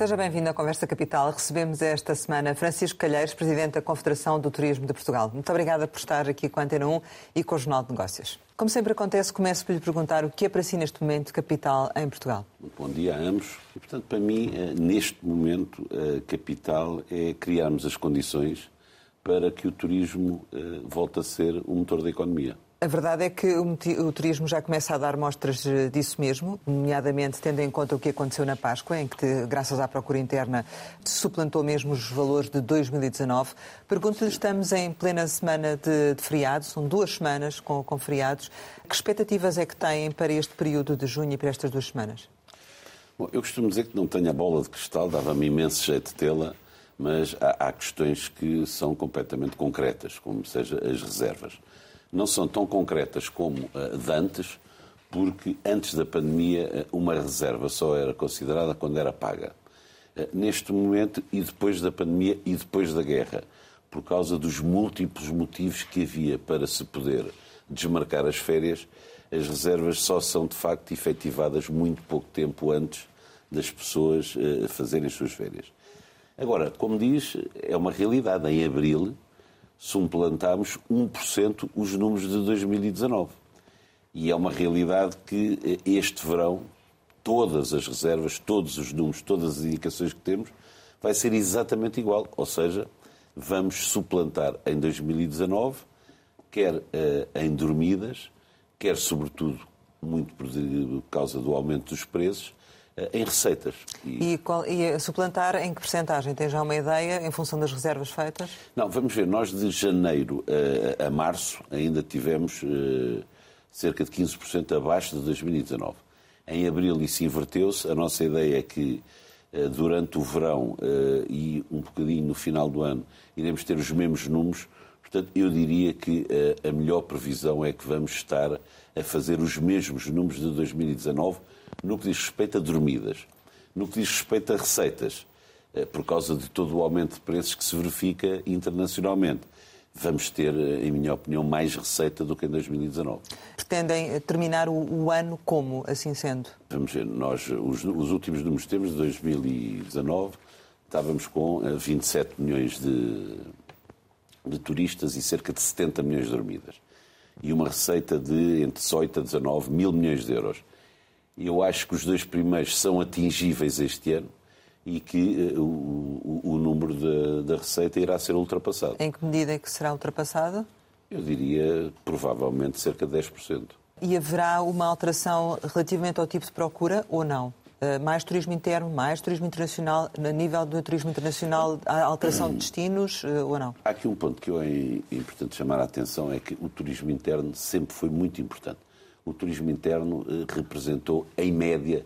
Seja bem-vindo à Conversa Capital. Recebemos esta semana Francisco Calheiros, Presidente da Confederação do Turismo de Portugal. Muito obrigada por estar aqui com a Antena 1 e com o Jornal de Negócios. Como sempre acontece, começo por lhe perguntar o que é para si neste momento capital em Portugal. Bom dia a ambos. E, portanto, para mim, eh, neste momento, a capital é criarmos as condições para que o turismo eh, volte a ser o motor da economia. A verdade é que o, turismo já começa a dar mostras eh, disso mesmo, nomeadamente tendo em conta o que aconteceu na Páscoa, em que, graças à procura interna, suplantou mesmo os valores de 2019. Pergunto-lhe, estamos em plena semana de, de feriados, são duas semanas com, com feriados. Que expectativas é que têm para este período de junho e para estas duas semanas? Bom, eu costumo dizer que não tenho a bola de cristal, dava-me imenso jeito de tê-la, mas há, há questões que são completamente concretas, como seja as reservas não são tão concretas como uh, de antes, porque antes da pandemia uh, uma reserva só era considerada quando era paga. Uh, neste momento, e depois da pandemia e depois da guerra, por causa dos múltiplos motivos que havia para se poder desmarcar as férias, as reservas só são de facto efetivadas muito pouco tempo antes das pessoas fazerem as suas férias. Agora, como diz, é uma realidade. Em abril, suplantámos 1% os números de 2019. E é uma realidade que eh, este verão, todas as reservas, todos os números, todas as indicações que temos, vai ser exatamente igual. Ou seja, vamos suplantar em 2019, quer uh, em dormidas, quer, sobretudo, muito por causa do aumento dos preços, em receitas. E, e, qual, e suplantar em que percentagem? Tem já uma ideia em função das reservas feitas? Não, vamos ver. Nós de janeiro a, a março ainda tivemos uh, cerca de 15% abaixo de 2019. Em abril isso inverteu-se. A nossa ideia é que durante o verão e um bocadinho no final do ano iremos ter os mesmos números. Portanto, eu diria que a melhor previsão é que vamos estar a fazer os mesmos números de 2019 no que diz respeito a dormidas, no que diz respeito a receitas, eh, por causa de todo o aumento de preços que se verifica internacionalmente. Vamos ter, eh, em minha opinião, mais receita do que em 2019. Pretendem eh, terminar o, o ano como, assim sendo? Vamos ver, nós, os, os últimos números que temos de 2019, estávamos com 27 milhões de, de turistas e cerca de 70 milhões de dormidas. E uma receita de entre 18 a 19 mil milhões de euros. Eu acho que os dois primeiros são atingíveis este ano e que uh, o, o, número da, da, receita irá ser ultrapassado. Em que medida é que será ultrapassado? Eu diria provavelmente cerca de 10%. E haverá uma alteração relativamente ao tipo de procura ou não? Uh, mais turismo interno, mais turismo internacional, a nível do turismo internacional, há alteração de destinos uh, ou não? Há aqui um ponto que eu é importante chamar a atenção, é que o turismo interno sempre foi muito importante o turismo interno eh, representou, em média,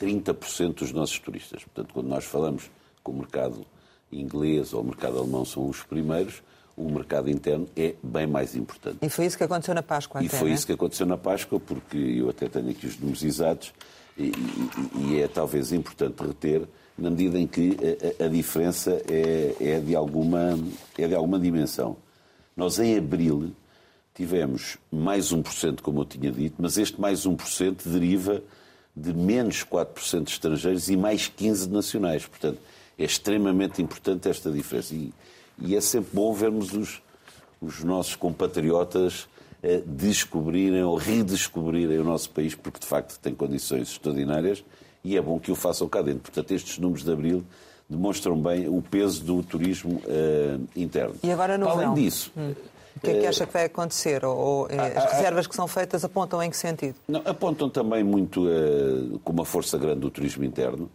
30% dos nossos turistas. Portanto, quando nós falamos que o mercado inglês ou o mercado alemão são os primeiros, o mercado interno é bem mais importante. E foi isso que aconteceu na Páscoa, E até, foi né? isso que aconteceu na Páscoa, porque eu até tenho aqui os números exatos, e, e, e é talvez importante reter, na medida em que a, a diferença é, é, de alguma, é de alguma dimensão. Nós, em abril, tivemos mais 1%, como eu tinha dito, mas este mais 1% deriva de menos 4% de estrangeiros e mais 15% de nacionais. Portanto, é extremamente importante esta diferença. E, e é sempre bom vermos os, os nossos compatriotas eh, descobrirem ou redescobrirem o nosso país, porque de facto tem condições extraordinárias e é bom que o façam cá dentro. Portanto, estes números de abril demonstram bem o peso do turismo eh, interno. E agora no Além verão? disso, hum. O que é que acha que vai acontecer? Ou, eh, as reservas que são feitas apontam em que sentido? Não, apontam também muito uh, com uma força grande do turismo interno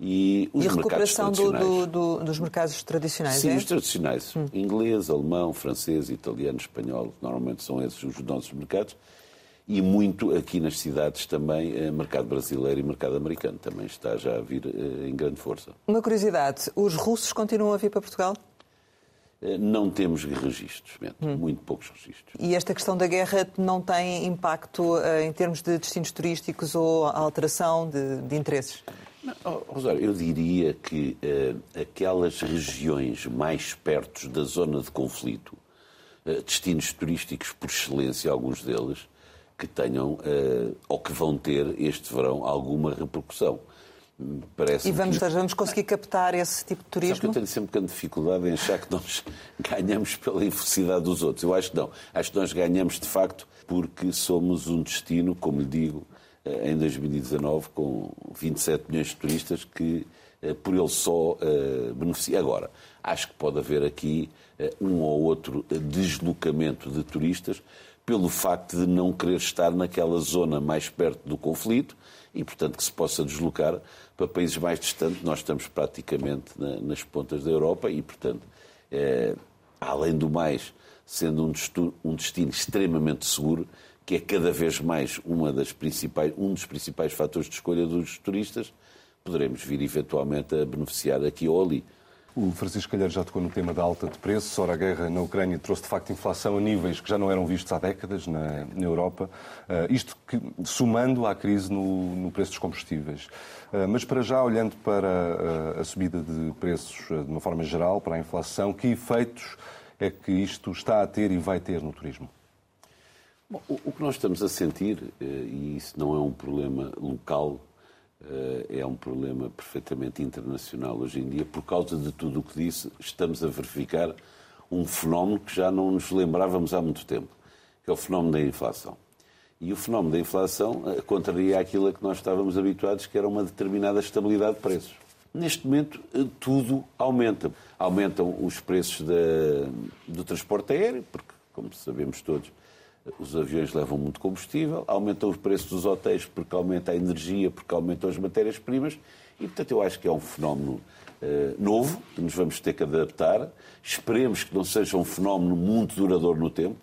e os e a recuperação do, do, do, dos mercados tradicionais, Sim, é? os tradicionais. Hum. Inglês, alemão, francês, italiano, espanhol, normalmente são esses os nossos mercados. E muito aqui nas cidades também, uh, mercado brasileiro e mercado americano também está já a vir em grande força. Uma curiosidade, os russos continuam a vir para Portugal? Eh, não temos registros, hum. muito poucos registros. E esta questão da guerra não tem impacto uh, em termos de destinos turísticos ou alteração de, de interesses? Não, oh, Rosário, eu diria que uh, aquelas regiões mais perto da zona de conflito, uh, destinos turísticos por excelência, alguns deles, que tenham ou que vão ter este verão alguma repercussão. Parece. E vamos, que... vamos conseguir captar esse tipo de turismo? Sabe que eu tenho sempre grande dificuldade em achar que nós ganhamos pela infelicidade dos outros. Eu acho que não. Acho que nós ganhamos, de facto, porque somos um destino, como lhe digo, eh, em 2019, com 27 milhões de turistas que eh, por ele só uh, beneficia. Agora, acho que pode haver aqui um ou outro deslocamento de turistas pelo facto de não querer estar naquela zona mais perto do conflito e, portanto, que se possa deslocar para países mais distantes. Nós estamos praticamente na, nas pontas da Europa e, portanto, é, além do mais, sendo um destino, um destino extremamente seguro, que é cada vez mais uma das principais, um dos principais fatores de escolha dos turistas, poderemos vir eventualmente a beneficiar aqui ou ali. O Francisco Calheiro já tocou no tema da alta de preços. Ora, a guerra na Ucrânia trouxe de facto inflação a níveis que já não eram vistos há décadas na, na Europa. Uh, isto que, somando à crise no, no preço dos combustíveis. Uh, mas para já, olhando para uh, a subida de preços de uma forma geral, para a inflação, que efeitos é que isto está a ter e vai ter no turismo? Bom, o que nós estamos a sentir, e isso não é um problema local, é um problema perfeitamente internacional hoje em dia. Por causa de tudo o que disse, estamos a verificar um fenómeno que já não nos lembrávamos há muito tempo, que é o fenómeno da inflação. E o fenómeno da inflação eh, contraria aquilo a que nós estávamos habituados, que era uma determinada estabilidade de preços. Neste momento, eh, tudo aumenta. Aumentam os preços do transporte aéreo, porque, como sabemos todos, os aviões levam muito combustível, aumentam os preços dos hotéis porque aumenta a energia, porque aumentam as matérias-primas, e portanto eu acho que é um fenómeno uh, novo, que nos vamos ter que adaptar. Esperemos que não seja um fenómeno muito duradouro no tempo,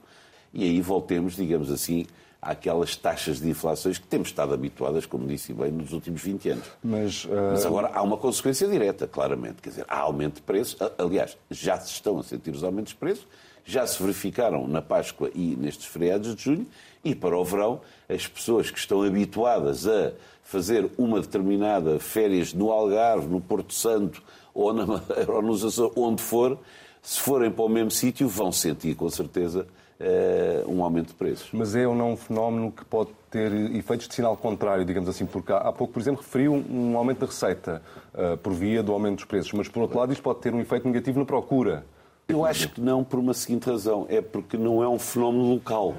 e aí voltemos, digamos assim, àquelas taxas de inflações que temos estado habituadas, como disse bem, nos últimos 20 anos. Mas, uh... Mas agora há uma consequência direta, claramente. Quer dizer, há aumento de preços. Aliás, já se estão a sentir os aumentos de preços já se verificaram na Páscoa e nestes feriados de junho, e para o verão, as pessoas que estão habituadas a fazer uma determinada férias no Algarve, no Porto Santo ou, na, ou nos Açores, onde for, se forem para o mesmo sítio, vão sentir com certeza uh, um aumento de preços. Mas é ou não um fenómeno que pode ter efeitos de sinal contrário, digamos assim, porque há pouco, por exemplo, referiu um aumento da receita uh, por via do aumento dos preços, mas por outro lado isto pode ter um efeito negativo na procura. Eu acho que não por uma seguinte razão. É porque não é um fenómeno local.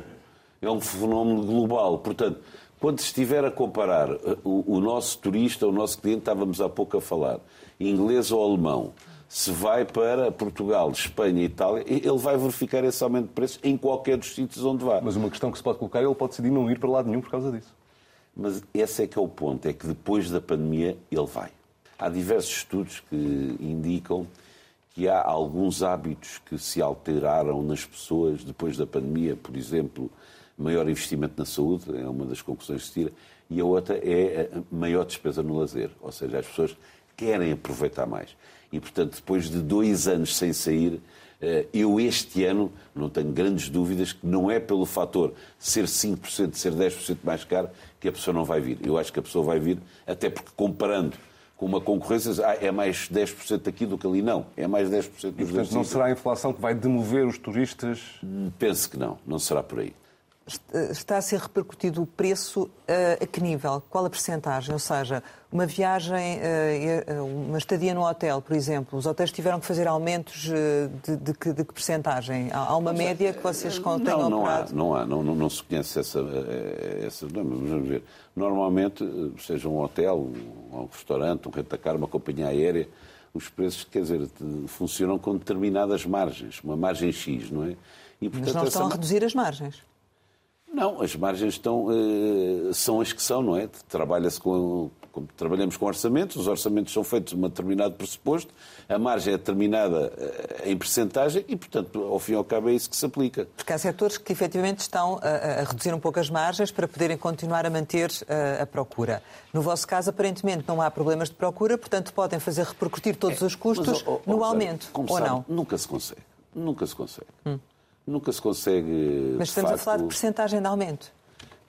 É um fenómeno global. Portanto, quando estiver a comparar uh, o, o nosso turista, o nosso cliente, estávamos há pouco a falar, inglês ou alemão, se vai para Portugal, Espanha Itália, ele vai verificar esse aumento de preços em qualquer dos sítios onde vá. Mas uma questão que se pode colocar, ele pode decidir não ir para lado nenhum por causa disso. Mas esse é que é o ponto, é que depois da pandemia ele vai. Há diversos estudos que indicam que há alguns hábitos que se alteraram nas pessoas depois da pandemia, por exemplo, maior investimento na saúde, é uma das conclusões que se tira, e a outra é a maior despesa no lazer, ou seja, as pessoas querem aproveitar mais. E, portanto, depois de dois anos sem sair, eh, eu este ano não tenho grandes dúvidas que não é pelo fator ser 5%, ser 10% mais caro que a pessoa não vai vir. Eu acho que a pessoa vai vir, até porque comparando com uma concorrência, ah, é mais 10% aqui do que ali. Não, é mais 10% dos e, portanto, não será a inflação que vai demover os turistas? Penso que não, não será por aí. Está a ser repercutido o preço uh, a que nível? Qual a percentagem? Ou seja, uma viagem, uh, uma estadia no hotel, por exemplo, os hotéis tiveram que fazer aumentos de, de, que, de que percentagem? Há uma média que vocês contem não, não há, não há, não, não, se conhece essa, essa vamos ver. Normalmente, seja um hotel, um restaurante, um rentacar, uma companhia aérea, os preços, quer dizer, funcionam com determinadas margens, uma margem X, não é? E, portanto, Mas não estão essa... a reduzir as margens. Não, as margens estão, uh, são as que são, não é? Trabalha-se com, trabalhamos com orçamentos, os orçamentos são feitos de um determinado pressuposto, a margem é determinada uh, em percentagem e, portanto, ao fim e ao cabo é isso que se aplica. Porque há setores que efetivamente estão a, a reduzir um pouco as margens para poderem continuar a manter uh, a procura. No vosso caso, aparentemente, não há problemas de procura, portanto, podem fazer repercutir todos é, os custos mas, oh, oh, no aumento, ou sabe, não? Nunca se consegue. Nunca se consegue. Hum nunca se consegue. Mas estamos facto... a falar de percentagem de aumento.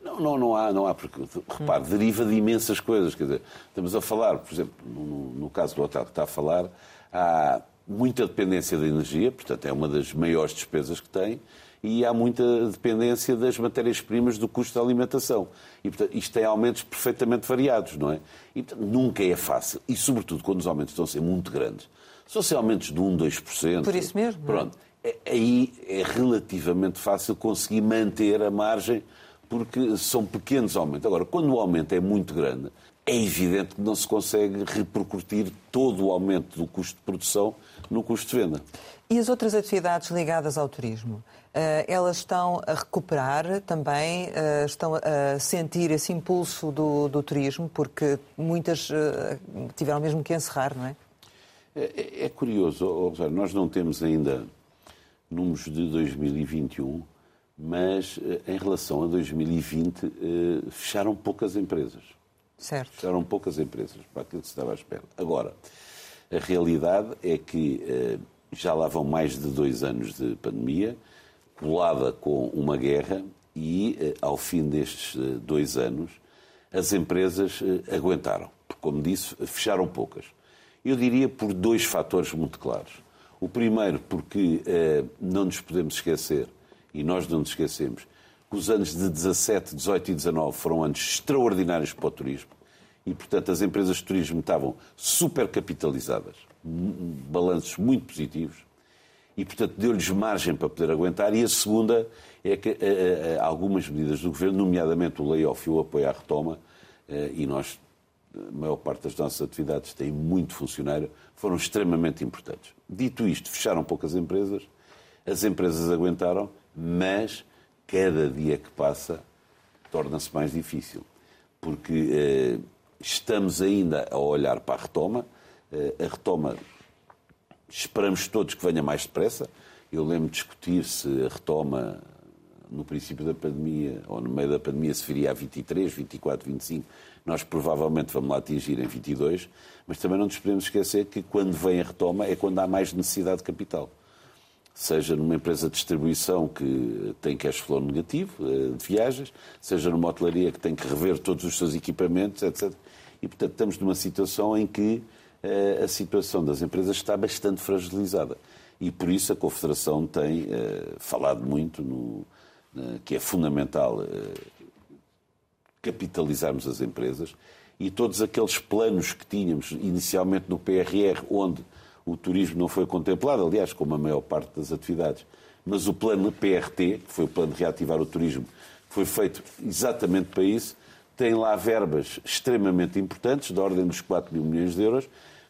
Não, não, não há, não há, porque, repare, hum. deriva de imensas coisas. Quer dizer, estamos a falar, por exemplo, no, no caso do hotel que está a falar, há muita dependência da energia, portanto, é uma das maiores despesas que tem, e há muita dependência das matérias-primas do custo da alimentação. E, portanto, isto tem aumentos perfeitamente variados, não é? E, portanto, nunca é fácil. E, sobretudo, quando os aumentos estão a ser muito grandes. Se fossem aumentos de 1, 2%... Por isso mesmo, Pronto. É? Aí é relativamente fácil conseguir manter a margem, porque são pequenos aumentos. Agora, quando o aumento é muito grande, é evidente que não se consegue repercutir todo o aumento do custo de produção no custo de venda. E as outras atividades ligadas ao turismo? Eh, elas estão a recuperar também, eh, estão a sentir esse impulso do, do turismo, porque muitas eh, tiveram mesmo que encerrar, não é? É, é, é curioso, Rosário, nós não temos ainda números de 2021, mas em relação a 2020 fecharam poucas empresas. Certo. Fecharam poucas empresas para aquilo que se estava à espera. Agora, a realidade é que já lá vão mais de dois anos de pandemia, colada com uma guerra, e eh, ao fim destes eh, dois anos, as empresas eh, aguentaram. Porque, como disse, fecharam poucas. Eu diria por dois fatores muito claros. O primeiro, porque não nos podemos esquecer, e nós não nos esquecemos, que os anos de 17, 18 e 19 foram anos extraordinários para o turismo. E, portanto, as empresas de turismo estavam supercapitalizadas. Balanços muito positivos. E, portanto, deu-lhes margem para poder aguentar. E a segunda é que uh, uh, algumas medidas do Governo, nomeadamente o layoff e o apoio à retoma, e nós, a maior parte das nossas atividades tem muito funcionário, foram extremamente importantes. Dito isto, fecharam poucas empresas, as empresas aguentaram, mas cada dia que passa torna-se mais difícil, porque estamos ainda a olhar para a retoma, eh, a retoma, esperamos todos que venha mais depressa. Eu lembro de discutir se a retoma no princípio da pandemia ou no meio da pandemia se viria a 23, 24, 25. Nós provavelmente vamos lá atingir em 22, mas também não nos podemos esquecer que quando vem a retoma é quando há mais necessidade de capital. Seja numa empresa de distribuição que tem cash flow negativo eh, de viagens, seja numa hotelaria que tem que rever todos os seus equipamentos, etc. E, portanto, estamos numa situação em que a situação das empresas está bastante fragilizada. E por isso a Confederação tem uh, falado muito no, que é fundamental capitalizarmos as empresas e todos aqueles planos que tínhamos inicialmente no PRR, onde o turismo não foi contemplado, aliás, como a maior parte das atividades, mas o plano PRT, que foi o plano de reativar o turismo, foi feito exatamente para isso, tem lá verbas extremamente importantes, da ordem dos 4 mil milhões de euros,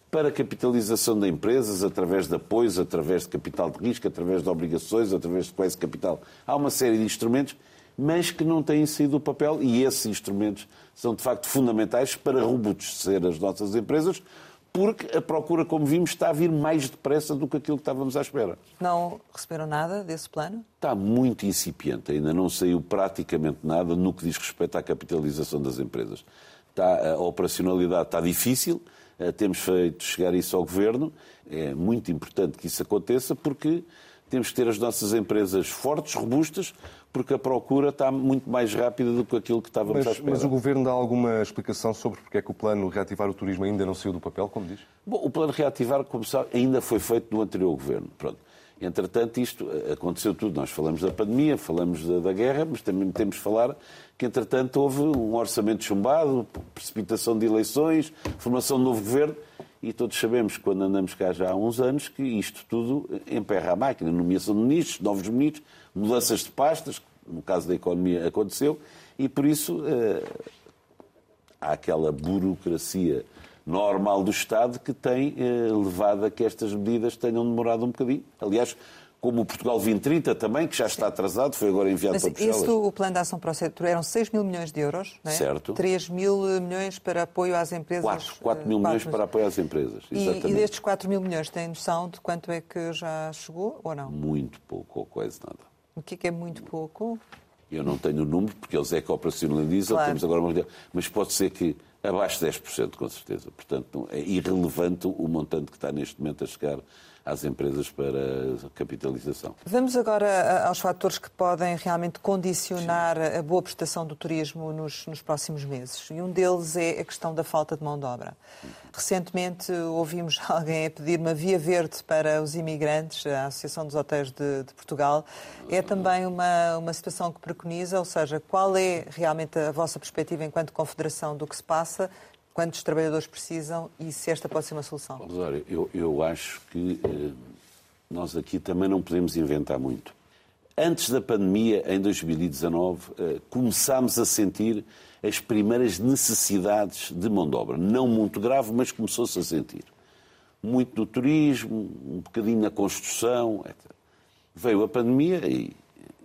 para capitalização de empresas, através de apoios, através de capital de risco, através de obrigações, através de quase capital. Há uma série de instrumentos, mas que não têm sido o papel, e esses instrumentos são de facto fundamentais para robustecer as nossas empresas, porque a procura, como vimos, está a vir mais depressa do que aquilo que estávamos à espera. Não receberam nada desse plano? Está muito incipiente, ainda não saiu praticamente nada no que diz respeito à capitalização das empresas. Está, a operacionalidade está difícil, eh, temos feito chegar isso ao Governo. É muito importante que isso aconteça porque temos que ter as nossas empresas fortes, robustas, porque a procura está muito mais rápida do que aquilo que estávamos mas, à espera. Mas o Governo dá alguma explicação sobre porque é que o plano Reativar o Turismo ainda não saiu do papel, como diz? Bom, o plano Reativar, como sabe, ainda foi feito no anterior Governo. Pronto. Entretanto, isto eh, aconteceu tudo. Nós falamos da pandemia, falamos da, da, guerra, mas também temos de falar que, entretanto, houve um orçamento chumbado, precipitação de eleições, formação de novo governo, e todos sabemos, quando andamos cá já há uns anos, que isto tudo emperra a máquina. Nomeação de ministros, novos ministros, mudanças de pastas, no caso da economia aconteceu, e por isso eh, há aquela burocracia normal do Estado que tem eh, levado a que estas medidas tenham demorado um bocadinho. Aliás, como o Portugal 2030 também, que já está atrasado, foi agora enviado Mas para Bruxelas. Esse, o plano de ação para o setor eram 6 mil milhões de euros, não é? Certo. 3 mil milhões para apoio às empresas. 4, 4 mil 4 milhões para apoio às empresas, exatamente. E, e destes 4 mil milhões, tem noção de quanto é que já chegou ou não? Muito pouco ou quase nada. O que é, que é muito pouco? Eu não tenho o número, porque eles é que operacionalizam, claro. temos agora uma... Mas pode ser que abaixo de 10%, com certeza. Portanto, é irrelevante o montante que está neste momento a chegar às empresas para capitalização. Vamos agora aos fatores que podem realmente condicionar Sim. a boa prestação do turismo nos, nos, próximos meses. E um deles é a questão da falta de mão de obra. Recentemente ouvimos alguém a pedir uma via verde para os imigrantes, a Associação dos Hotéis de, de Portugal. É também uma, uma situação que preconiza, ou seja, qual é realmente a vossa perspectiva enquanto confederação do que se passa quantos trabalhadores precisam e se esta pode ser uma solução? Rosário, eu, eu acho que eh, nós aqui também não podemos inventar muito. Antes da pandemia, em 2019, eh, começámos a sentir as primeiras necessidades de mão de obra. Não muito grave, mas começou-se a sentir. Muito no turismo, um bocadinho na construção. Etc. Veio a pandemia e,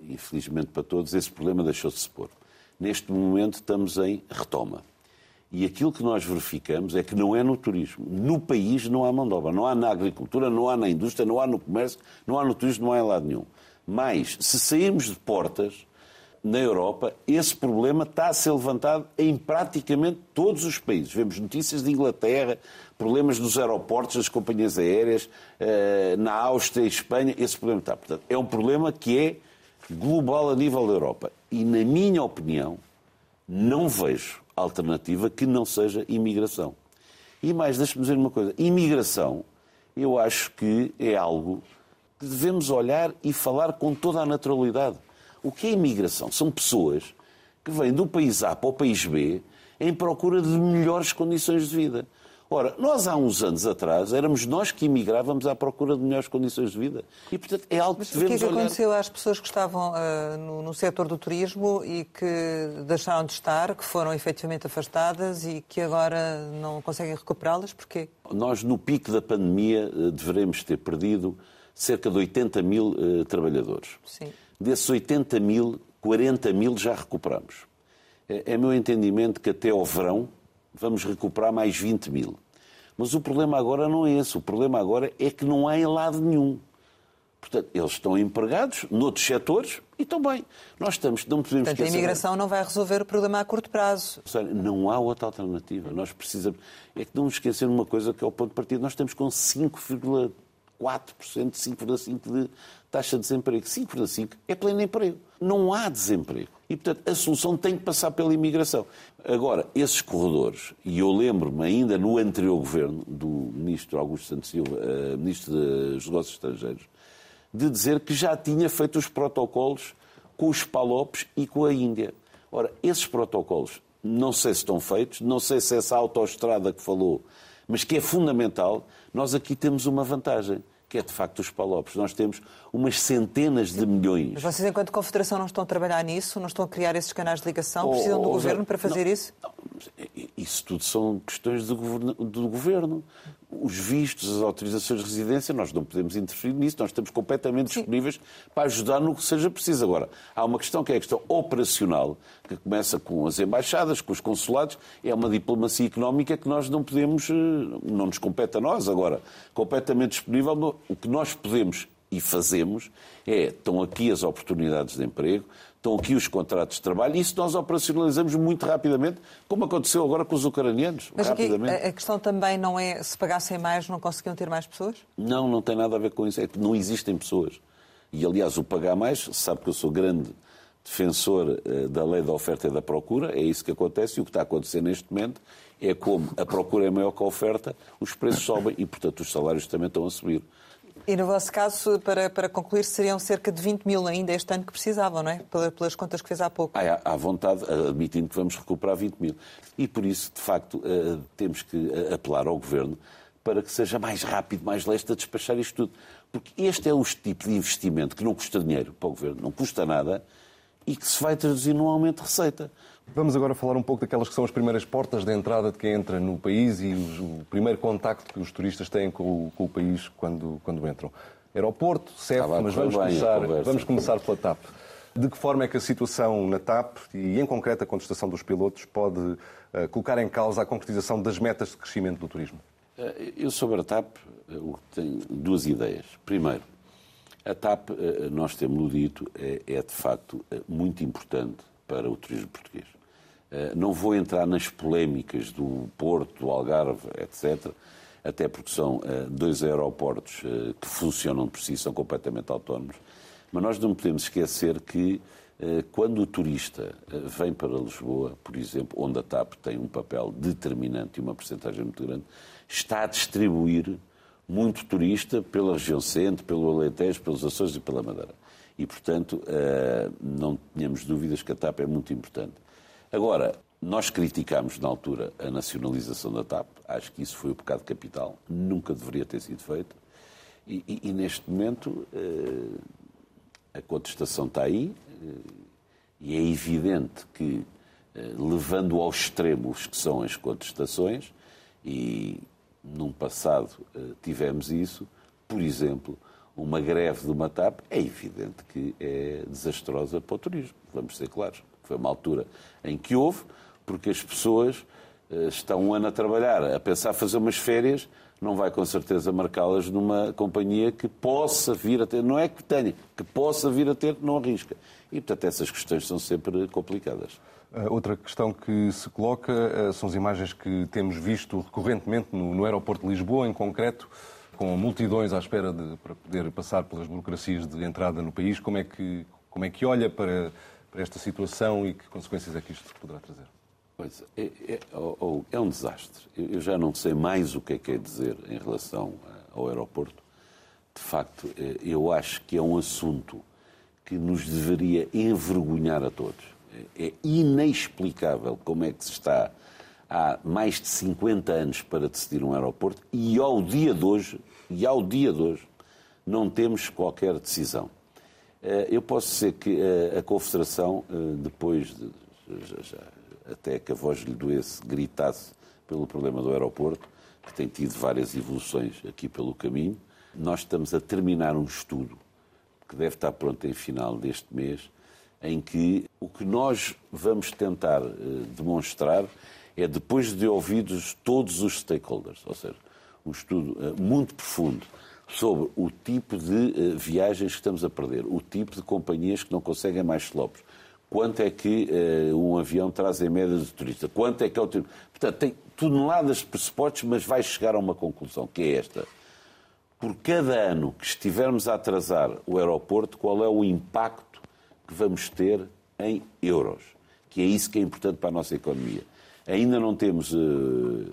infelizmente para todos, esse problema deixou-se se pôr. Neste momento estamos em retoma. E aquilo que nós verificamos é que não é no turismo. No país não há mão de obra. Não há na agricultura, não há na indústria, não há no comércio, não há no turismo, não há em lado nenhum. Mas, se sairmos de portas, na Europa, esse problema está a ser levantado em praticamente todos os países. Vemos notícias de Inglaterra, problemas dos aeroportos, das companhias aéreas, eh, na Áustria e Espanha, esse problema está. Portanto, é um problema que é global a nível da Europa. E, na minha opinião, não vejo alternativa que não seja imigração. E mais, deixe-me dizer uma coisa: imigração, eu acho que é algo que devemos olhar e falar com toda a naturalidade. O que é imigração? São pessoas que vêm do país A para o país B em procura de melhores condições de vida. Ora, nós há uns anos atrás éramos nós que imigrávamos à procura de melhores condições de vida. E, portanto, é algo que devemos olhar... o que é que aconteceu às pessoas que estavam uh, no, no setor do turismo e que deixaram de estar, que foram efetivamente afastadas e que agora não conseguem recuperá-las? Porquê? Nós, no pico da pandemia, uh, devemos ter perdido cerca de 80 mil uh, trabalhadores. Sim. Desses 80 mil, 40 mil já recuperamos. É, é meu entendimento que até ao verão vamos recuperar mais 20 mil. Mas o problema agora não é esse. O problema agora é que não há em lado nenhum. Portanto, eles estão empregados noutros setores e estão bem. Nós estamos, não podemos Portanto, a imigração não vai resolver o problema a curto prazo. Não há outra alternativa. Nós precisamos... É que não nos esquecer uma coisa que é o ponto de partida. Nós estamos com 5,4%, 5,5% de taxa de desemprego. 5,5% é pleno emprego. Não há desemprego. E, portanto, a solução tem que passar pela imigração. Agora, esses corredores, e eu lembro-me ainda no anterior governo do ministro Augusto Santos Silva, uh, ministro dos Negócios Estrangeiros, de dizer que já tinha feito os protocolos com os Palopes e com a Índia. Ora, esses protocolos não sei se estão feitos, não sei se essa autoestrada que falou, mas que é fundamental, nós aqui temos uma vantagem que é de facto os Palopes. Nós temos umas centenas de milhões. Mas vocês, enquanto Confederação, não estão a trabalhar nisso? Não estão a criar esses canais de ligação? Precisam oh, do oh, Governo para fazer não, isso? Não, isso tudo são questões do governo, do governo. Os vistos, as autorizações de residência, nós não podemos interferir nisso, nós estamos completamente Sim. disponíveis para ajudar no que seja preciso. Agora, há uma questão que é a questão operacional, que começa com as embaixadas, com os consulados, é uma diplomacia económica que nós não podemos, eh, não nos compete a nós. Agora, completamente disponível, o que nós podemos e fazemos é, estão aqui as oportunidades de emprego, estão aqui os contratos de trabalho e isso nós operacionalizamos muito rapidamente, como aconteceu agora com os ucranianos. Mas rapidamente. Aqui, a questão também não é se pagassem mais não conseguiam ter mais pessoas? Não, não tem nada a ver com isso. É que não existem pessoas. E aliás, o pagar mais, sabe que eu sou grande defensor uh, da lei da oferta e da procura, é isso que acontece e o que está a acontecer neste momento é como a procura é maior que a oferta, os preços sobem e, portanto, os salários também estão a subir. E no vosso caso, para, para concluir, seriam cerca de 20 mil ainda este ano que precisavam, não é? Pelas contas que fez há pouco. Ah, há vontade, admitindo que vamos recuperar 20 mil. E por isso, de facto, eh, temos que eh, apelar ao Governo para que seja mais rápido, mais leste a despachar isto tudo. Porque este é o tipo de investimento que não custa dinheiro para o Governo, não custa nada e que se vai traduzir num aumento de receita. Vamos agora falar um pouco daquelas que são as primeiras portas de entrada de quem entra no país e o primeiro contacto que os turistas têm com o, com o país quando, quando entram. Aeroporto, CEF, ah, mas vamos começar, vamos começar pela TAP. De que forma é que a situação na TAP e, em concreto, a contestação dos pilotos pode uh, colocar em causa a concretização das metas de crescimento do turismo? Eh, eu, sobre a TAP, eh, tenho duas ideias. Primeiro, a TAP, nós temos dito, é, é de facto muito importante para o turismo português. Eh, não vou entrar nas polémicas do Porto, do Algarve, etc. até porque são dois aeroportos que funcionam por si, são completamente autónomos. Mas nós não podemos esquecer que quando o turista vem para Lisboa, por exemplo, onde a TAP tem um papel determinante e uma porcentagem muito grande, está a distribuir muito turista pela região centro, pelo Alentejo, pelos Açores e pela Madeira. E, portanto, eh, não tínhamos dúvidas que a TAP é muito importante. Agora, nós criticámos na altura a nacionalização da TAP, acho que isso foi o pecado capital, nunca deveria ter sido feito. E, e, e neste momento eh, a contestação está aí eh, e é evidente que, levando ao extremo os que são as contestações, e num passado eh, tivemos isso, por exemplo, uma greve de uma TAP é evidente que é desastrosa para o turismo, vamos ser claros. Foi uma altura em que houve, porque as pessoas eh, estão um ano a trabalhar, a pensar fazer umas férias, não vai com certeza marcá-las numa companhia que possa vir a ter, não é que tenha, que possa vir a ter, não arrisca. E, portanto, essas questões são sempre complicadas. Outra questão que se coloca eh, são as imagens que temos visto recorrentemente no, no aeroporto de Lisboa, em concreto, com multidões à espera de, para poder passar pelas burocracias de entrada no país. Como é que, como é que olha para, para esta situação e que consequências é que isto poderá trazer? Pois, é, é, é, um desastre. Eu já não sei mais o que é que é dizer em relação ao aeroporto. De facto, é, eu acho que é um assunto que nos deveria envergonhar a todos é inexplicável como é que se está há mais de 50 anos para decidir um aeroporto e ao dia de hoje, e ao dia de hoje, não temos qualquer decisão. Eh, eu posso dizer que eh, a Confederação, eh, depois de, já, já, até que a voz lhe doesse, gritasse pelo problema do aeroporto, que tem tido várias evoluções aqui pelo caminho, nós estamos a terminar um estudo que deve estar pronto em final deste mês, em que o que nós vamos tentar demonstrar é depois de ouvidos todos os stakeholders, ou seja, um estudo muito profundo sobre o tipo de uh, viagens que estamos a perder, o tipo de companhias que não conseguem mais slopes, quanto é que um avião traz em média de turista, quanto é que é o tipo... Portanto, tem toneladas de pressupostos, mas vai chegar a uma conclusão, que é esta. Por cada ano que estivermos a atrasar o aeroporto, qual é o impacto que vamos ter em euros, que é isso que é importante para a nossa economia. Ainda não temos uh,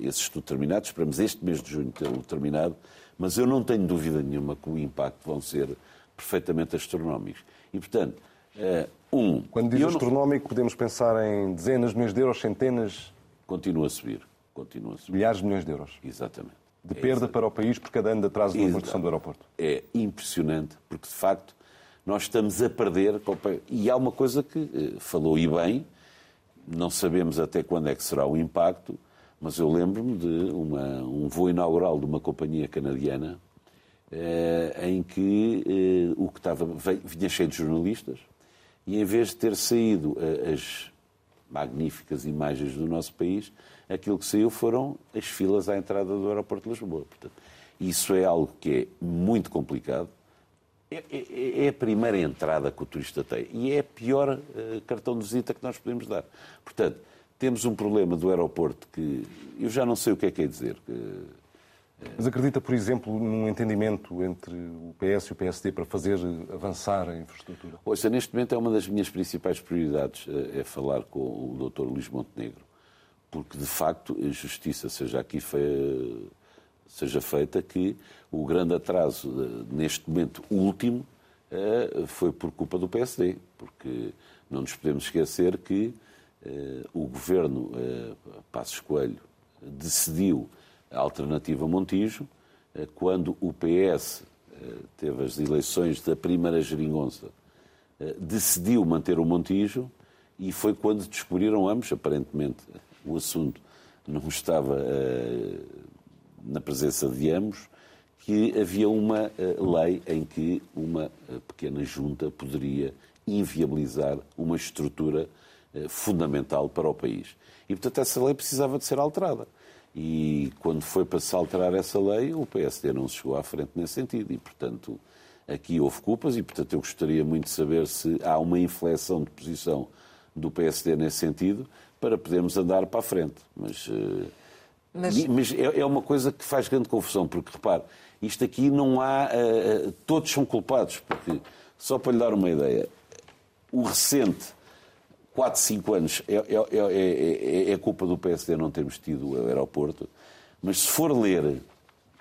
esse estudo terminado, esperamos este mês de junho tê-lo terminado, mas eu não tenho dúvida nenhuma que o impacto vão ser perfeitamente astronómicos. E, portanto, uh, um... Quando diz astronómico, não... podemos pensar em dezenas de milhões de euros, centenas... Continua a subir. Continua a subir. Milhares de milhões de euros. Exatamente. De é perda exatamente. para o país por cada ano de atraso na construção do aeroporto. É impressionante, porque, de facto, nós estamos a perder. E há uma coisa que eh, falou e bem, não sabemos até quando é que será o impacto, mas eu lembro-me de uma, um voo inaugural de uma companhia canadiana eh, em que eh, o que estava vinha cheio de jornalistas e em vez de ter saído eh, as magníficas imagens do nosso país, aquilo que saiu foram as filas à entrada do aeroporto de Lisboa. Portanto, isso é algo que é muito é, é, é, a primeira entrada que o turista tem e é a pior uh, cartão de visita que nós podemos dar. Portanto, temos um problema do aeroporto que eu já não sei o que é que é dizer. Uh, Mas acredita, por exemplo, num entendimento entre o PS e o PSD para fazer avançar a infraestrutura? Ouça, neste momento é uma das minhas principais prioridades uh, é falar com o Dr. Luís Montenegro, porque de facto a justiça seja aqui feia seja feita que o grande atraso neste momento último eh, foi por culpa do PSD, porque não nos podemos esquecer que eh, o governo eh, Passos Coelho decidiu a alternativa Montijo. Quando o PS teve as eleições da primeira geringonça, decidiu manter o Montijo e foi quando descobriram ambos, aparentemente o assunto não estava na presença de ambos, que havia uma eh, lei em que uma eh, pequena junta poderia inviabilizar uma estrutura eh, fundamental para o país. E, portanto, essa lei precisava de ser alterada. E quando foi para se alterar essa lei, o PSD não se chegou à frente nesse sentido. E, portanto, aqui houve culpas e, portanto, eu gostaria muito de saber se há uma inflexão de posição do PSD nesse sentido para podermos andar para a frente. Mas Mas, mas é, é, uma coisa que faz grande confusão, porque repare, isto aqui não há. Uh, todos são culpados, porque, só para lhe dar uma ideia, o recente 4, 5 anos é, é, é, é, culpa do PSD não termos tido o aeroporto, mas se for ler,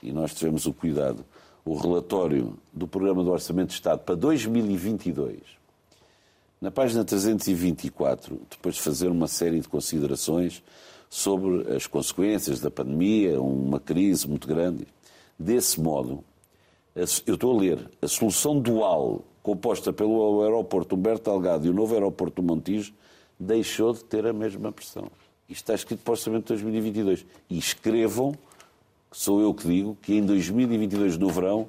e nós tivemos o cuidado, o relatório do Programa do Orçamento de Estado para 2022, na página 324, depois de fazer uma série de considerações sobre as consequências da pandemia, uma crise muito grande, desse modo, eu estou a ler, a solução dual composta pelo aeroporto Humberto Delgado e o novo aeroporto do Montijo deixou de ter a mesma pressão. Isto está escrito para o orçamento de 2022. E escrevam, sou eu que digo, que em 2022, no verão,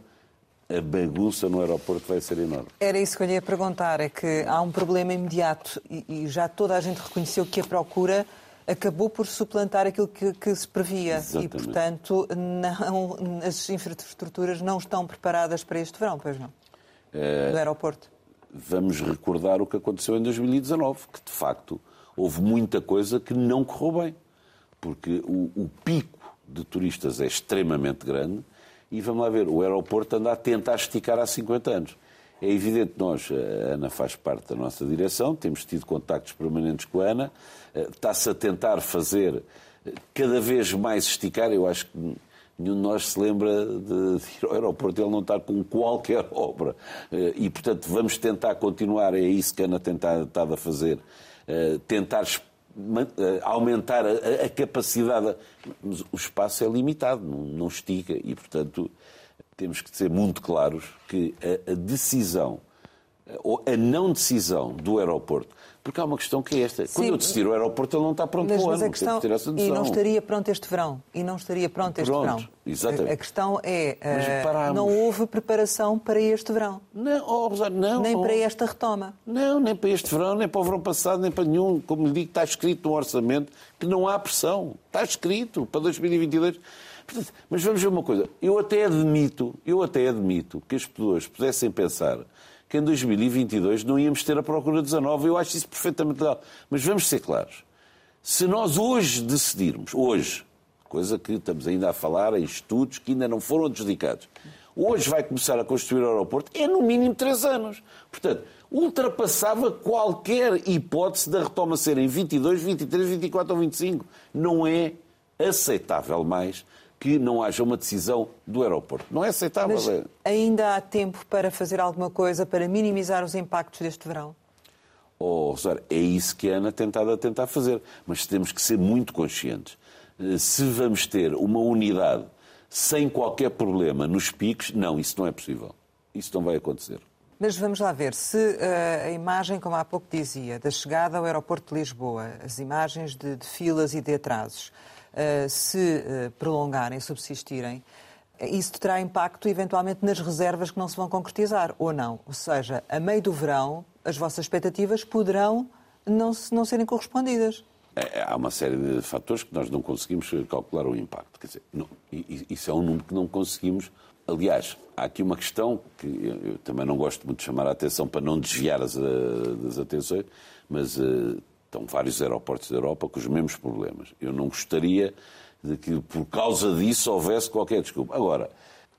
a bagunça no aeroporto vai ser enorme. Era isso que eu lhe ia perguntar, é que há um problema imediato e, e já toda a gente reconheceu que a procura acabou por suplantar aquilo que, que se previa Exatamente. e, portanto, não, as infraestruturas não estão preparadas para este verão, pois não? É... Do aeroporto. Vamos recordar o que aconteceu em 2019, que de facto houve muita coisa que não correu bem, porque o, o pico de turistas é extremamente grande e vamos lá ver, o aeroporto anda a tentar esticar há 50 anos. É evidente que nós, a Ana faz parte da nossa direção, temos tido contactos permanentes com a Ana, eh, está-se a tentar fazer eh, cada vez mais esticar, eu acho que nenhum de nós se lembra de, ir ao aeroporto ele não estar com qualquer obra. Eh, e, portanto, vamos tentar continuar, é isso que a Ana estado a fazer, tentar aumentar a, capacidade. Mas o espaço é limitado, não, estica e, portanto, temos que ser muito claros que a, decisão ou a não decisão do aeroporto porque há uma questão que é esta. Sim, Quando eu decidir o aeroporto, ele não está pronto mas, para o ano. A questão, e não estaria pronto este verão. E não estaria pronto este pronto, verão. Exatamente. A, questão é, uh, não houve preparação para este verão. Não, oh, Rosário, não. Nem oh. para esta retoma. Não, nem para este verão, nem para o verão passado, nem para nenhum. Como lhe digo, está escrito no orçamento que não há pressão. Está escrito para 2022. Mas vamos ver uma coisa. Eu até admito, eu até admito que as pessoas pudessem pensar que em 2022 não íamos ter a procura 19. Eu acho isso perfeitamente legal. Mas vamos ser claros. Se nós hoje decidirmos, hoje, coisa que estamos ainda a falar em estudos que ainda não foram adjudicados, hoje vai começar a construir o aeroporto, é no mínimo três anos. Portanto, ultrapassava qualquer hipótese da retoma ser em 22, 23, 24 ou 25. Não é aceitável mais que não haja uma decisão do aeroporto. Não é aceitável. Mas é. ainda há tempo para fazer alguma coisa para minimizar os impactos deste verão? Oh, Rosário, é isso que a Ana tem tentado a tentar fazer. Mas temos que ser muito conscientes. Eh, se vamos ter uma unidade sem qualquer problema nos picos, não, isso não é possível. Isso não vai acontecer. Mas vamos lá ver, se uh, a imagem, como há pouco dizia, da chegada ao aeroporto de Lisboa, as imagens de, de filas e de atrasos, se eh, prolongarem, subsistirem, isso terá impacto eventualmente nas reservas que não se vão concretizar, ou não. Ou seja, a meio do verão, as vossas expectativas poderão não, não serem correspondidas. É, há uma série de fatores que nós não conseguimos calcular o impacto. Quer dizer, não, isso é um número que não conseguimos. Aliás, há aqui uma questão que eu, eu também não gosto muito de chamar a atenção para não desviar as, as atenções, mas uh, Estão vários aeroportos da Europa com os mesmos problemas. Eu não gostaria de que, por causa disso, houvesse qualquer desculpa. Agora,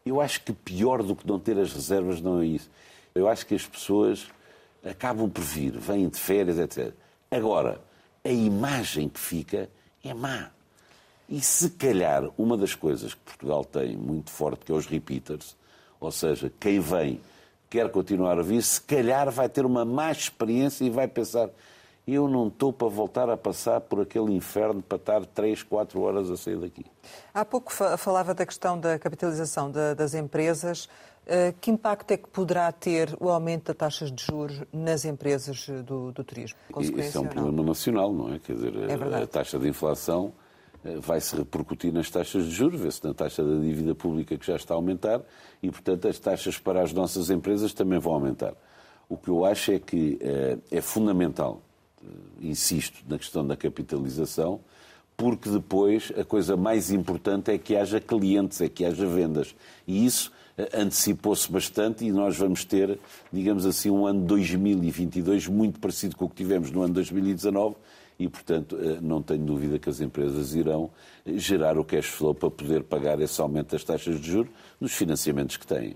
eu acho que pior do que não ter as reservas não é isso. Eu acho que as pessoas acabam por vir, vêm de férias, etc. Agora, a imagem que fica é má. E se calhar uma das coisas que Portugal tem muito forte, que é os repeaters, ou seja, quem vem quer continuar a vir, se calhar vai ter uma má experiência e vai pensar eu não estou para voltar a passar por aquele inferno para estar 3, 4 horas a sair daqui. Há pouco falava da questão da capitalização das empresas. Eh, que impacto é que poderá ter o aumento das taxas de juros nas empresas do, do turismo? Isso é um problema nacional, não é? Quer dizer, é a taxa de inflação eh, vai se repercutir nas taxas de juros, vê-se na taxa da dívida pública que já está a aumentar e, portanto, as taxas para as nossas empresas também vão aumentar. O que eu acho é que é, fundamental eh, insisto na questão da capitalização, porque depois a coisa mais importante é que haja clientes, é que haja vendas. E isso eh, antecipou-se bastante e nós vamos ter, digamos assim, um ano 2022 muito parecido com o que tivemos no ano 2019 e, portanto, eh, não tenho dúvida que as empresas irão gerar o cash flow para poder pagar esse aumento das taxas de juros nos financiamentos que têm.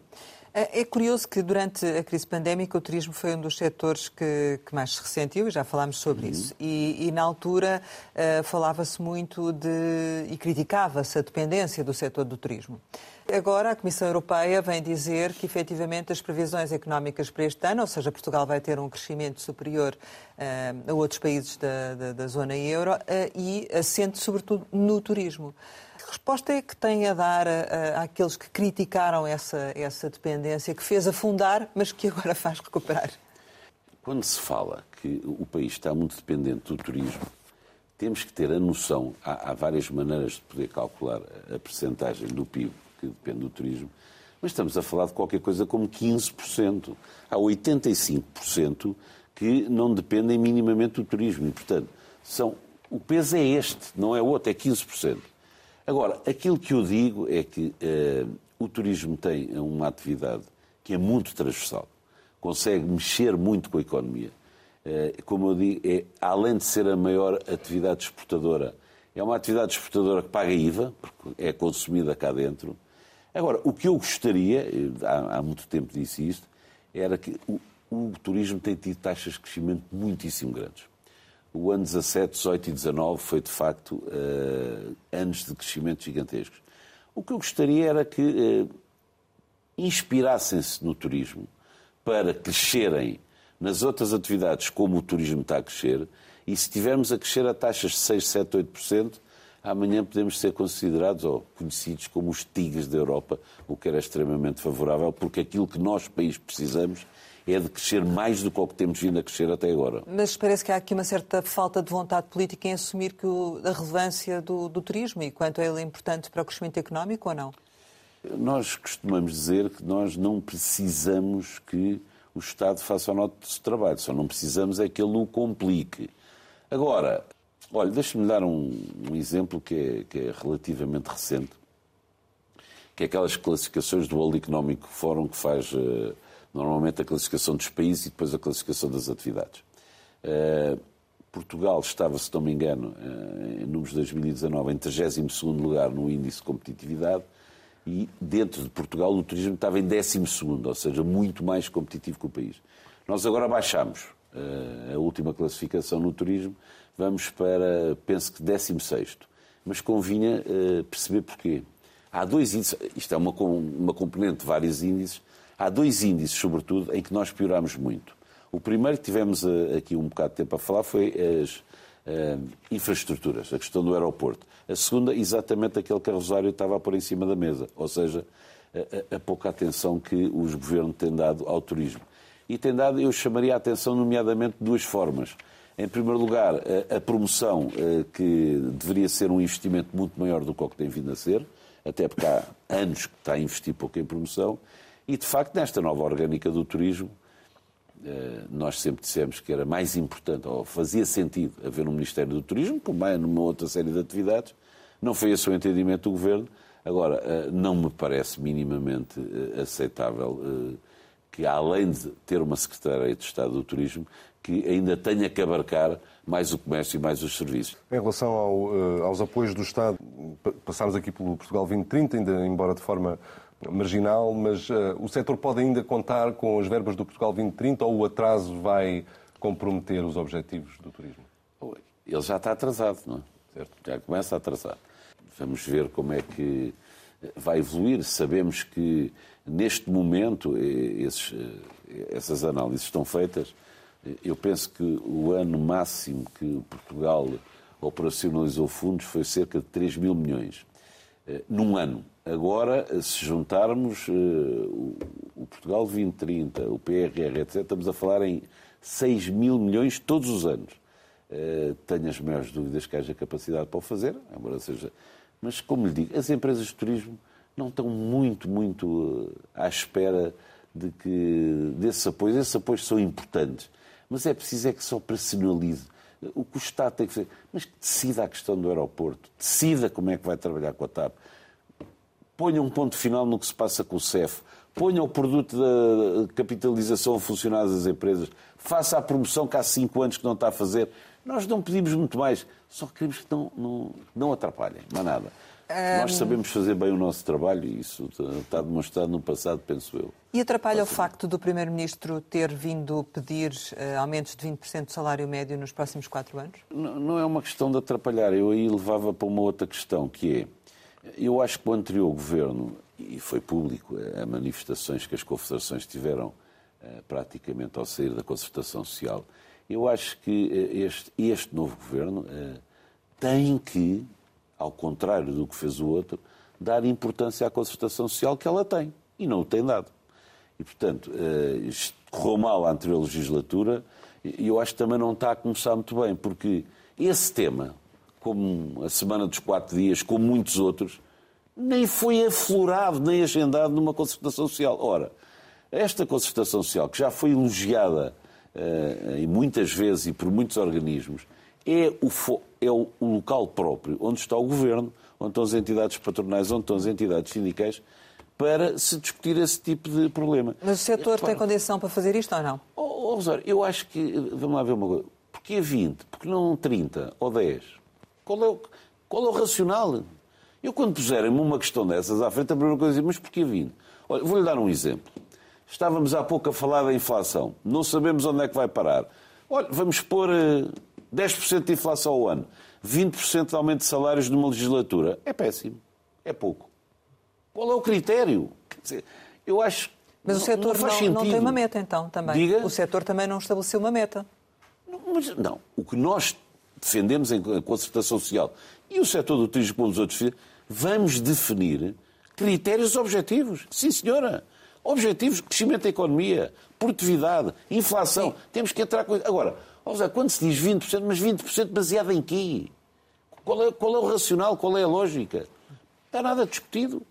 É, é curioso que durante a crise pandémica o turismo foi um dos setores que, que mais se ressentiu, e já falámos sobre uhum. isso. E, e, na altura uh, falava-se muito de. e criticava-se a dependência do setor do turismo. Agora a Comissão Europeia vem dizer que efetivamente as previsões económicas para este ano, ou seja, Portugal vai ter um crescimento superior uh, a outros países da, da, da zona euro uh, e assente sobretudo no turismo resposta é que tem a dar àqueles que criticaram essa, essa dependência, que fez afundar, mas que agora faz recuperar? Quando se fala que o país está muito dependente do turismo, temos que ter a noção, há, há várias maneiras de poder calcular a percentagem do PIB que depende do turismo, mas estamos a falar de qualquer coisa como 15%. Há 85% que não dependem minimamente do turismo e, portanto, são, o peso é este, não é outro, é 15%. Agora, aquilo que eu digo é que uh, o turismo tem uma atividade que é muito transversal, consegue mexer muito com a economia. Uh, como eu digo, é, além de ser a maior atividade exportadora, é uma atividade exportadora que paga IVA, porque é consumida cá dentro. Agora, o que eu gostaria, há, há muito tempo disse isto, era que o, o turismo tem tido taxas de crescimento muitíssimo grandes o ano 17, 18 e 19 foi, de facto, uh, anos de crescimento gigantescos. O que eu gostaria era que uh, inspirassem-se no turismo para crescerem nas outras atividades como o turismo está a crescer, e se estivermos a crescer a taxas de 6, 7, 8%, amanhã podemos ser considerados ou conhecidos como os tigres da Europa, o que era extremamente favorável, porque aquilo que nós, país, precisamos é de crescer mais do que o que temos vindo a crescer até agora. Mas parece que há aqui uma certa falta de vontade política em assumir que o, a relevância do, do turismo e quanto ele é importante para o crescimento económico ou não? Nós costumamos dizer que nós não precisamos que o Estado faça o nosso trabalho, só não precisamos é que ele o complique. Agora, olha, deixe-me dar um, um exemplo que é, que é, relativamente recente, que é aquelas classificações do World Economic Forum que faz uh, normalmente a classificação dos países e depois a classificação das atividades. Uh, Portugal estava, se não me engano, uh, em números de 2019, em 32 lugar no índice de competitividade e dentro de Portugal o turismo estava em 12 ou seja, muito mais competitivo que o país. Nós agora baixamos uh, a última classificação no turismo, vamos para, penso que 16 mas convinha perceber porquê. Há dois índices, isto é uma, uma componente de vários índices, Há dois índices, sobretudo, em que nós pioramos muito. O primeiro que tivemos eh, aqui um bocado de tempo a falar foi as uh, infraestruturas, a questão do aeroporto. A segunda, exatamente aquele que a Rosário estava a pôr em cima da mesa, ou seja, a, a pouca atenção que os governos têm dado ao turismo. E tem dado, eu chamaria a atenção, nomeadamente, de duas formas. Em primeiro lugar, a, a promoção, uh, que deveria ser um investimento muito maior do que o que tem vindo a ser, até porque há anos que está a investir pouco em promoção. E, de facto, nesta nova orgânica do turismo, eh, nós sempre dissemos que era mais importante, ou fazia sentido, haver um Ministério do Turismo, como é numa outra série de atividades. Não foi esse o entendimento do Governo. Agora, eh, não me parece minimamente eh, aceitável que, além de ter uma Secretaria de Estado do Turismo, que ainda tenha que abarcar mais o comércio e mais os serviços. Em relação ao, aos apoios do Estado, passámos aqui pelo Portugal 2030, ainda embora de forma marginal, mas uh, o setor pode ainda contar com as verbas do Portugal 2030 ou o atraso vai comprometer os objetivos do turismo? Ele já está atrasado, não é? Certo. Já começa a atrasar. Vamos ver como é que vai evoluir. Sabemos que neste momento esses, eh, essas análises estão feitas. Eu penso que o ano máximo que Portugal operacionalizou fundos foi cerca de 3 mil milhões eh, num ano. Agora, se juntarmos uh, o Portugal 2030, o PRR, etc., estamos a falar em 6 mil milhões todos os anos. Uh, tenho as maiores dúvidas que haja capacidade para o fazer, embora seja. Mas, como lhe digo, as empresas de turismo não estão muito, muito uh, à espera de que desses apoios. Esses apoios são importantes, mas é preciso é que se operacionalize. O que o Estado tem que fazer, mas que decida a questão do aeroporto, decida como é que vai trabalhar com a TAP ponha um ponto final no que se passa com o CEF, ponha o produto da capitalização a funcionar das empresas, faça a promoção que há cinco anos que não está a fazer. Nós não pedimos muito mais, só queremos que não, não, não atrapalhem, não há nada. Um... Nós sabemos fazer bem o nosso trabalho e isso está demonstrado no passado, penso eu. E atrapalha o facto do Primeiro-Ministro ter vindo pedir uh, aumentos de 20% do salário médio nos próximos quatro anos? Não, não é uma questão de atrapalhar. Eu aí levava para uma outra questão, que é, eu acho que o anterior governo, e foi público, a manifestações que as confederações tiveram uh, praticamente ao sair da concertação social, eu acho que uh, este, este novo governo tem que ao contrário do que fez o outro, dar importância à concertação social que ela tem. E não o tem dado. E, portanto, eh, correu mal a anterior legislatura e eu acho que também não está a começar muito bem, porque esse tema, como a Semana dos Quatro Dias, como muitos outros, nem foi aflorado, nem agendado numa concertação social. Ora, esta concertação social, que já foi elogiada uh, e muitas vezes e por muitos organismos, é o, é o local próprio onde está o governo, onde estão as entidades patronais, onde estão as entidades sindicais, para se discutir esse tipo de problema. Mas o setor tem condição para fazer isto ou não? Oh, oh, Rosário, eu acho que. Vamos lá ver uma coisa. Porquê 20? Porque não 30 ou 10? Qual é o, qual é o racional? Eu, quando puserem-me uma questão dessas à frente, a primeira coisa é: mas porquê 20? Olha, vou-lhe dar um exemplo. Estávamos há pouco a falar da inflação. Não sabemos onde é que vai parar. Olha, vamos pôr eh, 10% de inflação ao ano, 20% de aumento de salários numa legislatura, é péssimo. É pouco. Qual é o critério? Quer dizer, eu acho mas o setor não, não, não, tem uma meta, então, também. Diga? O setor também não estabeleceu uma meta. Não, mas, não. O que nós defendemos em concertação social e o setor do turismo, como os outros, vamos definir critérios objetivos. Sim, senhora. Objetivos, crescimento da economia, produtividade, inflação. Sim. Temos que entrar com... Agora, quando se diz 20%, mas 20% baseado em quê? Qual é, qual é o racional? Qual é a lógica? Está nada discutido.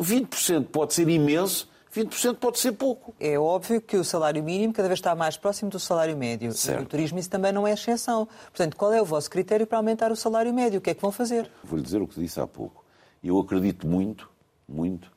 20% pode ser imenso, 20% pode ser pouco. É óbvio que o salário mínimo cada vez está mais próximo do salário médio. Certo. E no turismo isso também não é exceção. Portanto, qual é o vosso critério para aumentar o salário médio? O que é que vão fazer? Vou-lhe dizer o que disse há pouco. Eu acredito muito, muito,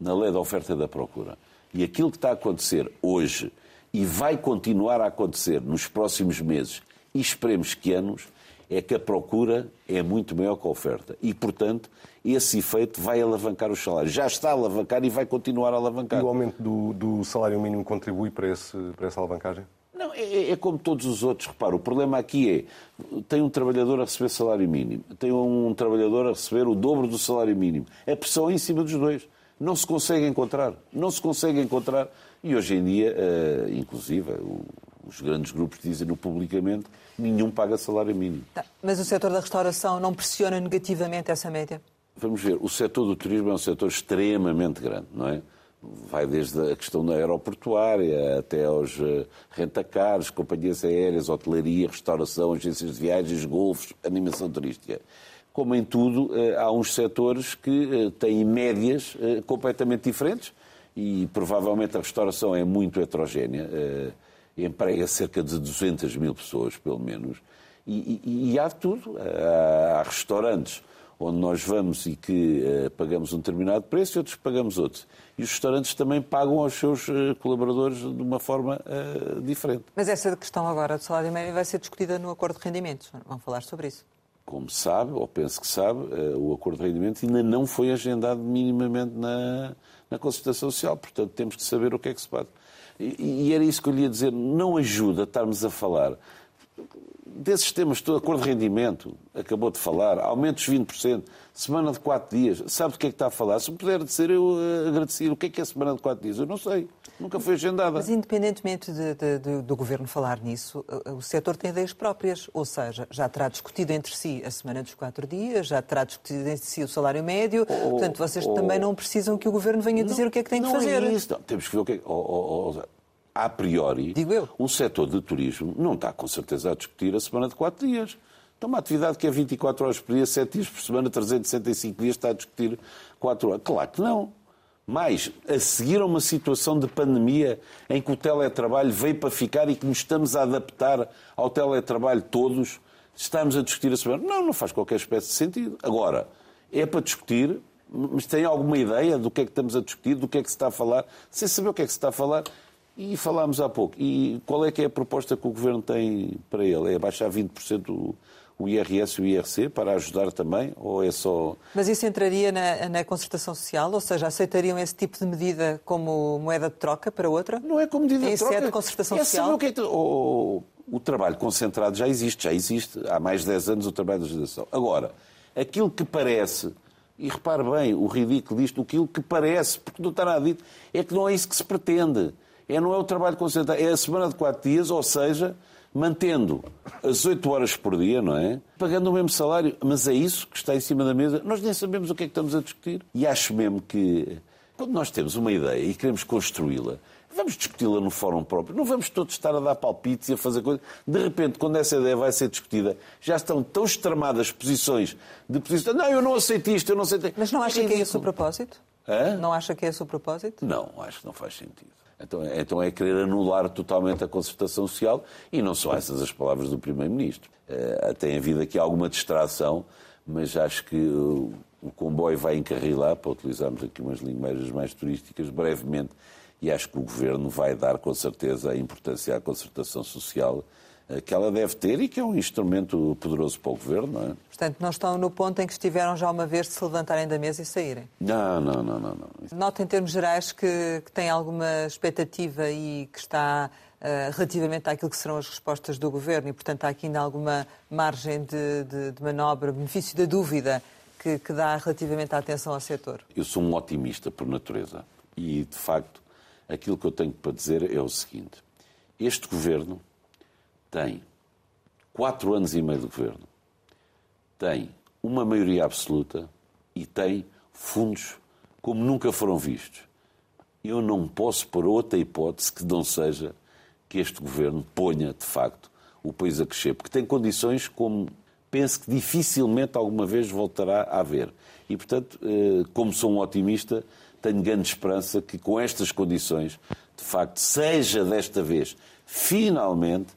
na lei da oferta e da procura. E aquilo que está a acontecer hoje e vai continuar a acontecer nos próximos meses e esperemos que anos, é que a procura é muito maior que a oferta. E, portanto, esse efeito vai alavancar os salários. Já está a alavancar e vai continuar a alavancar. E o aumento do, do salário mínimo contribui para, esse, para essa alavancagem? Não, é, é, como todos os outros. Repara, o problema aqui é: tem um trabalhador a receber salário mínimo, tem um trabalhador a receber o dobro do salário mínimo. A pressão é em cima dos dois. Não se consegue encontrar. Não se consegue encontrar e hoje em dia, uh, inclusive, os grandes grupos dizem-no publicamente, nenhum paga salário mínimo. Tá, mas o setor da restauração não pressiona negativamente essa média? Vamos ver, o setor do turismo é um setor extremamente grande, não é? Vai desde a questão da aeroportuária até aos uh, rentacares, companhias aéreas, hotelaria, restauração, agências de viagens, golfos, animação turística. Como em tudo, uh, há uns setores que têm médias completamente diferentes e provavelmente a restauração é muito heterogénea, emprega cerca de 200 mil pessoas, pelo menos, e, e, e há de tudo. Há, há, restaurantes onde nós vamos e que uh, pagamos um determinado preço e outros pagamos outro. E os restaurantes também pagam aos seus uh, colaboradores de uma forma diferente. Mas essa questão agora do salário médio vai ser discutida no acordo de rendimentos. Vamos falar sobre isso como sabe, ou penso que sabe, o acordo de rendimento ainda não foi agendado minimamente na, na concertação social. Portanto, temos que saber o que é que se pode. E, era isso que eu lhe ia dizer. Não ajuda estarmos a falar desses temas, todo acordo de rendimento, acabou de falar, aumentos 20%, semana de 4 dias, sabe do que é que está a falar? Se puder dizer, eu eh, agradecer. O que é que é semana de 4 dias? Eu não sei. Nunca foi agendada. Mas, independentemente de, de, de, do Governo falar nisso, o setor tem ideias próprias. Ou seja, já terá discutido entre si a semana dos quatro dias, já terá discutido entre si o salário médio. Oh, Portanto, vocês oh, também não precisam que o Governo venha dizer não, o que é que tem que fazer. É isso. Não, temos que ver o que é. Oh, oh, oh a priori, um setor de turismo não está com certeza a discutir a semana de quatro dias. Então, uma atividade que é 24 horas por dia, 7 dias por semana, 365 dias, está a discutir 4 horas. Claro que não. Mas, a seguir a uma situação de pandemia em que o teletrabalho veio para ficar e que nos estamos a adaptar ao teletrabalho todos, estamos a discutir a semana. Não, não faz qualquer espécie de sentido. Agora, é para discutir, mas tem alguma ideia do que é que estamos a discutir, do que é que se está a falar? Sem saber o que é que se está a falar, E falámos há pouco. E qual é que é a proposta que o Governo tem para ele? É baixar 20% o, o IRS e o IRC para ajudar também? Ou é só. Mas isso entraria na, na concertação social? Ou seja, aceitariam esse tipo de medida como moeda de troca para outra? Não é como medida de troca. de concertação é social? O, que é o, o trabalho concentrado já existe, já existe. Há mais de 10 anos o trabalho de legislação. Agora, aquilo que parece e repare bem o ridículo disto, aquilo que parece, porque não está nada dito, é que não é isso que se pretende. É, não é o trabalho concentrado, é a semana de quatro dias, ou seja, mantendo as oito horas por dia, não é? Pagando o mesmo salário. Mas é isso que está em cima da mesa. Nós nem sabemos o que é que estamos a discutir. E acho mesmo que, quando nós temos uma ideia e queremos construí-la, Vamos discuti-la no fórum próprio. Não vamos todos estar a dar palpites e a fazer coisas. De repente, quando essa ideia vai ser discutida, já estão tão extremadas posições de posição. Não, eu não aceito isto, eu não aceito. Mas não acha que é esse o propósito? Hã? Não acha que é esse o propósito? Não, acho que não faz sentido. Então, é, então é querer anular totalmente a concertação social e não são essas as palavras do Primeiro-Ministro. Uh, tem havido aqui alguma distração, mas acho que o, o comboio vai encarrilar, para utilizarmos aqui umas linguagens mais turísticas, brevemente e acho que o Governo vai dar com certeza a importância à concertação social que ela deve ter e que é um instrumento poderoso para o Governo. Não é? Portanto, não estão no ponto em que estiveram já uma vez de se levantarem da mesa e saírem? Não, não, não. não, não. Nota em termos gerais que, que tem alguma expectativa e que está uh, relativamente àquilo que serão as respostas do Governo e, portanto, há aqui ainda alguma margem de, de, de manobra, benefício da dúvida que, que dá relativamente à atenção ao setor? Eu sou um otimista por natureza e, de facto, aquilo que eu tenho para dizer é o seguinte: este governo tem quatro anos e meio de governo, tem uma maioria absoluta e tem fundos como nunca foram vistos. Eu não posso pôr outra hipótese que não seja que este governo ponha, de facto, o país a crescer, porque tem condições como penso que dificilmente alguma vez voltará a haver. E, portanto, eh, como sou um otimista, tenho grande esperança que com estas condições, de facto, seja desta vez, finalmente,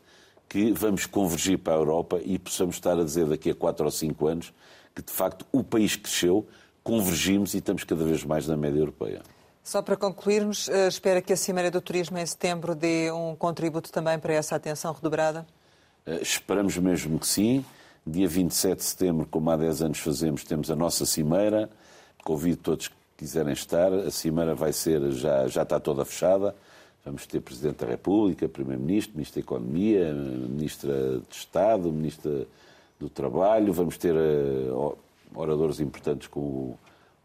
que vamos convergir para a Europa e possamos estar a dizer daqui a quatro ou cinco anos que, de facto, o país cresceu, convergimos e estamos cada vez mais na média europeia. Só para concluirmos, eh, espera que a Cimeira do Turismo em setembro dê um contributo também para essa atenção redobrada? Eh, esperamos mesmo que sim. Dia 27 de setembro, como há 10 anos fazemos, temos a nossa Cimeira. Convido todos quiserem estar. A Cimeira vai ser, já, já está toda fechada. Vamos ter Presidente da República, Primeiro-Ministro, Ministro da Economia, Ministra de Estado, Ministra do Trabalho. Vamos ter uh, oradores importantes como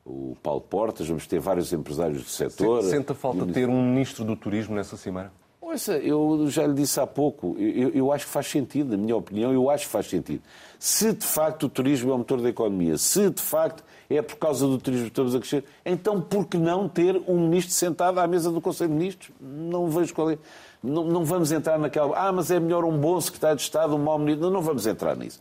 o, o, Paulo Portas, vamos ter vários empresários do setor. Senta falta ter um Ministro do Turismo nessa Cimeira? Ouça, eu já lhe disse há pouco, eu, eu, acho que faz sentido, na minha opinião, eu acho que faz sentido. Se de facto o turismo é o motor da economia, se de facto é por causa do turismo que estamos a crescer, então por que não ter um ministro sentado à mesa do Conselho de Ministros? Não vejo qual é. Não, não vamos entrar naquela. Ah, mas é melhor um bom secretário de Estado, um mau ministro. Não, não vamos entrar nisso.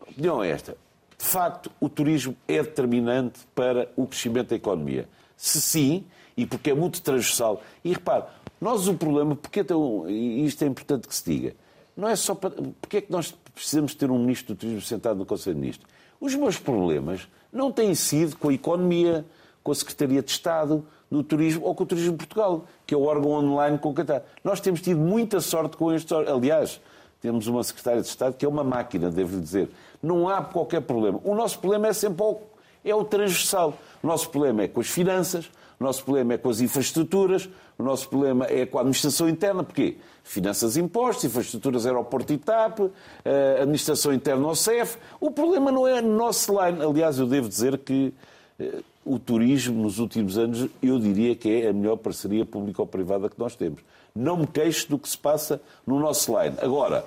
A opinião é esta. De facto, o turismo é determinante para o crescimento da economia. Se sim, e porque é muito transversal. E repare, nós o problema, porque e isto é importante que se diga, não é só para. Porque é que nós precisamos ter um ministro do turismo sentado no Conselho de Ministros? Os meus problemas não têm sido com a economia, com a Secretaria de Estado do Turismo ou com o Turismo de Portugal, que é o órgão online com que está. Nós temos tido muita sorte com estes Aliás, temos uma Secretária de Estado que é uma máquina, devo-lhe dizer. Não há qualquer problema. O nosso problema é sempre o, é o transversal. O nosso problema é com as finanças, o nosso problema é com as infraestruturas, o nosso problema é com a administração interna. Porquê? Finanças impostos, infraestruturas aeroporto e TAP, eh, administração interna ao CEF. O problema não é no nosso line. Aliás, eu devo dizer que eh, o turismo, nos últimos anos, eu diria que é a melhor parceria público-privada que nós temos. Não me queixo do que se passa no nosso line. Agora,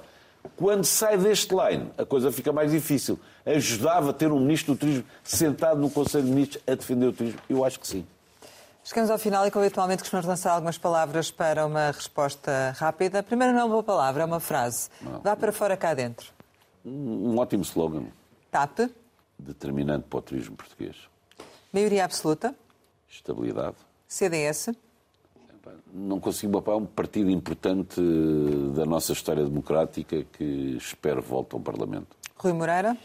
quando sai deste line, a coisa fica mais difícil. Ajudava ter um ministro do turismo sentado no Conselho de Ministros a defender o turismo? Eu acho que sim. Chegamos ao final e, como habitualmente, costumamos lançar algumas palavras para uma resposta rápida. A primeira não é uma boa palavra, é uma frase. Não. Vá para fora cá dentro. Um ótimo slogan. TAP. Determinante para o turismo português. Maioria absoluta. Estabilidade. CDS. Não consigo mapar um partido importante da nossa história democrática que espero volte ao Parlamento. Rui Moreira.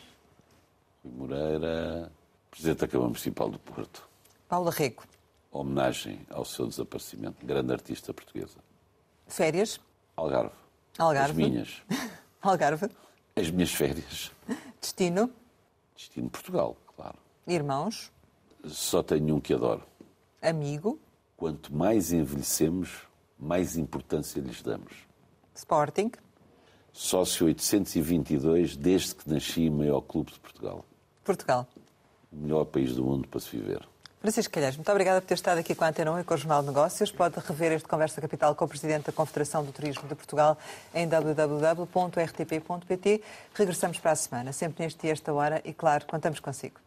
Rui Moreira, Presidente da Câmara Municipal do Porto. Paula Rego homenagem ao seu desaparecimento, grande artista portuguesa. Férias? Algarve. Algarve. As minhas. Algarve. As minhas férias. Destino? Destino Portugal, claro. Irmãos? Só tenho um que adoro. Amigo? Quanto mais envelhecemos, mais importância lhes damos. Sporting? Sócio 822, desde que nasci, maior clube de Portugal. Portugal. O melhor país do mundo para se viver. Francisco Calheiros, muito obrigada por ter estado aqui com a Antena 1 e com o Jornal de Negócios. Pode rever este Conversa Capital com o Presidente da Confederação do Turismo de Portugal em www.rtp.pt. Regressamos para a semana, sempre neste e esta hora, e claro, contamos consigo.